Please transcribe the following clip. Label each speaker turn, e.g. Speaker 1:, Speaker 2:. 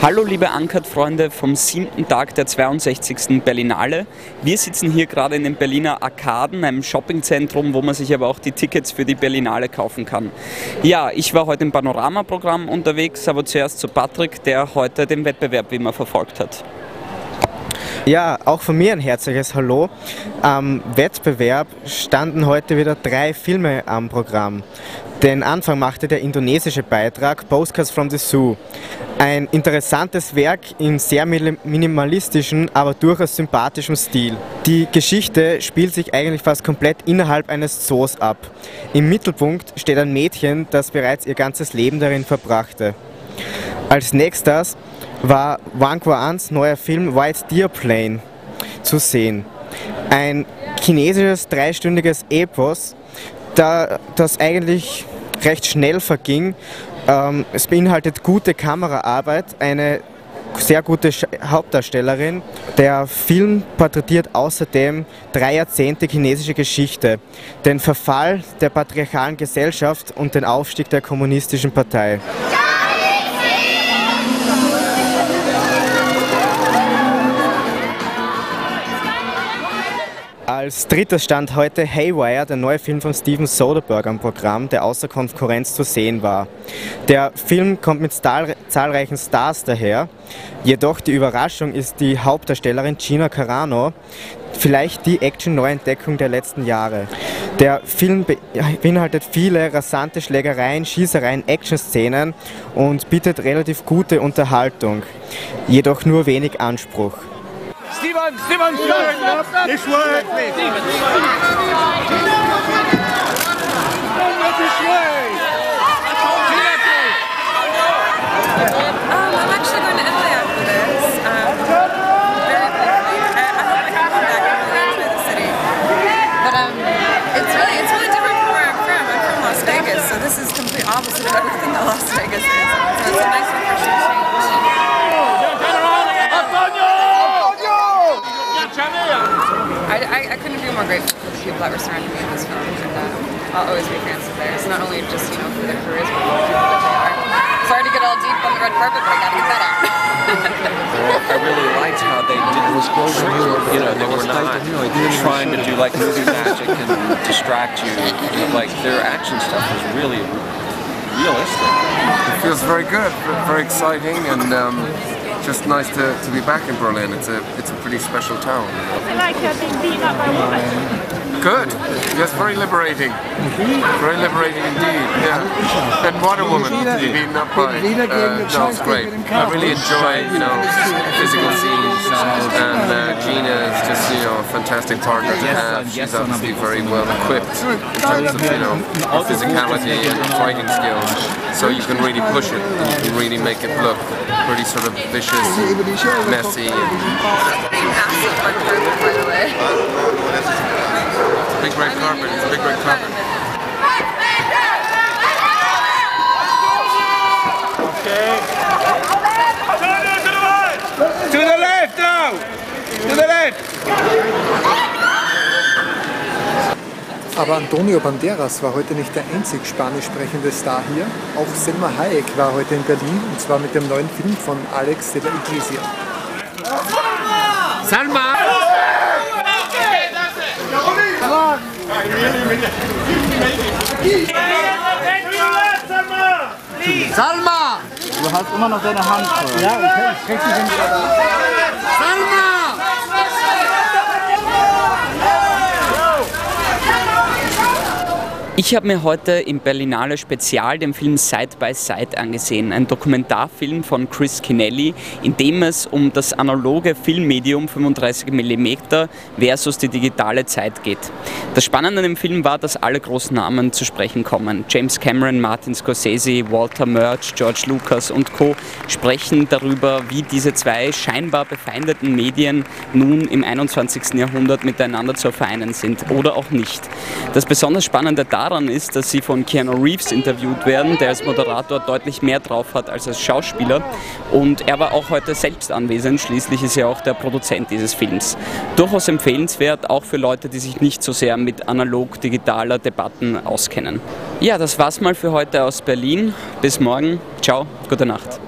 Speaker 1: Hallo liebe Uncut-Freunde vom siebten Tag der 62. Berlinale. Wir sitzen hier gerade in den Berliner Arkaden, einem Shoppingzentrum, wo man sich aber auch die Tickets für die Berlinale kaufen kann. Ja, ich war heute im Panorama-Programm unterwegs, aber zuerst zu Patrick, der heute den Wettbewerb wie immer verfolgt hat.
Speaker 2: Ja, auch von mir ein herzliches Hallo. Am Wettbewerb standen heute wieder drei Filme am Programm. Den Anfang machte der indonesische Beitrag Postcards from the Zoo. Ein interessantes Werk in sehr minimalistischem, aber durchaus sympathischem Stil. Die Geschichte spielt sich eigentlich fast komplett innerhalb eines Zoos ab. Im Mittelpunkt steht ein Mädchen, das bereits ihr ganzes Leben darin verbrachte. Als nächstes war Wang Quans neuer Film White Deer Plane zu sehen. Ein chinesisches dreistündiges Epos, da das eigentlich recht schnell verging. Ähm, es beinhaltet gute Kameraarbeit, eine sehr gute Hauptdarstellerin. Der Film porträtiert außerdem drei Jahrzehnte chinesische Geschichte, den Verfall der patriarchalen Gesellschaft und den Aufstieg der kommunistischen Partei. Als drittes stand heute Haywire, der neue Film von Steven Soderbergh am Programm, der außer Konkurrenz zu sehen war. Der Film kommt mit zahlreichen Stars daher, jedoch die Überraschung ist die Hauptdarstellerin Gina Carano, vielleicht die Action-Neuentdeckung der letzten Jahre. Der Film beinhaltet viele rasante Schlägereien, Schießereien, Action-Szenen und bietet relativ gute Unterhaltung, jedoch nur wenig Anspruch.
Speaker 3: This way. Steven. This way.
Speaker 4: Um, I'm actually going to Italy after this. Um, briefly. I, really the city. But um, it's really it's really different from where I'm from. I'm from Las Vegas, so this is complete opposite of everything that Las Vegas is. So it's a nice refreshing change. I, I, I, couldn't be more grateful for the people that were surrounding me in this film, and uh, I'll always be fans of theirs, not only just you know for their careers, but for the people that they are. Sorry to get all deep on the red carpet, but I gotta get that out.
Speaker 5: I really liked how they didn't, you know, they were not trying to do like movie magic and distract you. Like their action stuff was really realistic.
Speaker 6: It feels very good, very exciting, and. Um, just nice to, to be back in Berlin. It's a it's a pretty special town.
Speaker 7: I like being beaten up by women.
Speaker 6: Good. Yes, very liberating. Very liberating indeed. Yeah. And Water Woman to be beaten up by. Uh, no, it's great. I really enjoy you know physical scenes, and uh, Gina fantastic partner to have. She's obviously very well equipped in terms of you know physicality and fighting skills. So you can really push it. And you can really make it look pretty sort of vicious, and messy. Big red carpet. It's a big red carpet.
Speaker 3: Left!
Speaker 8: Aber Antonio Banderas war heute nicht der einzig spanisch sprechende Star hier. Auch Selma Hayek war heute in Berlin und zwar mit dem neuen Film von Alex de la Iglesia.
Speaker 3: Salma!
Speaker 9: Salma! Du hast immer noch deine Hand. Ja, ich krieg dich
Speaker 3: Salma!
Speaker 1: Ich habe mir heute im Berlinale Spezial den Film Side by Side angesehen, ein Dokumentarfilm von Chris Kinelli, in dem es um das analoge Filmmedium 35 mm versus die digitale Zeit geht. Das Spannende an dem Film war, dass alle großen Namen zu sprechen kommen. James Cameron, Martin Scorsese, Walter Murch, George Lucas und Co. sprechen darüber, wie diese zwei scheinbar befeindeten Medien nun im 21. Jahrhundert miteinander zu vereinen sind oder auch nicht. Das besonders Spannende daran daran ist, dass sie von Keanu Reeves interviewt werden, der als Moderator deutlich mehr drauf hat als als Schauspieler. Und er war auch heute selbst anwesend, schließlich ist er auch der Produzent dieses Films. Durchaus empfehlenswert, auch für Leute, die sich nicht so sehr mit analog-digitaler Debatten auskennen. Ja, das war's mal für heute aus Berlin. Bis morgen. Ciao, gute Nacht.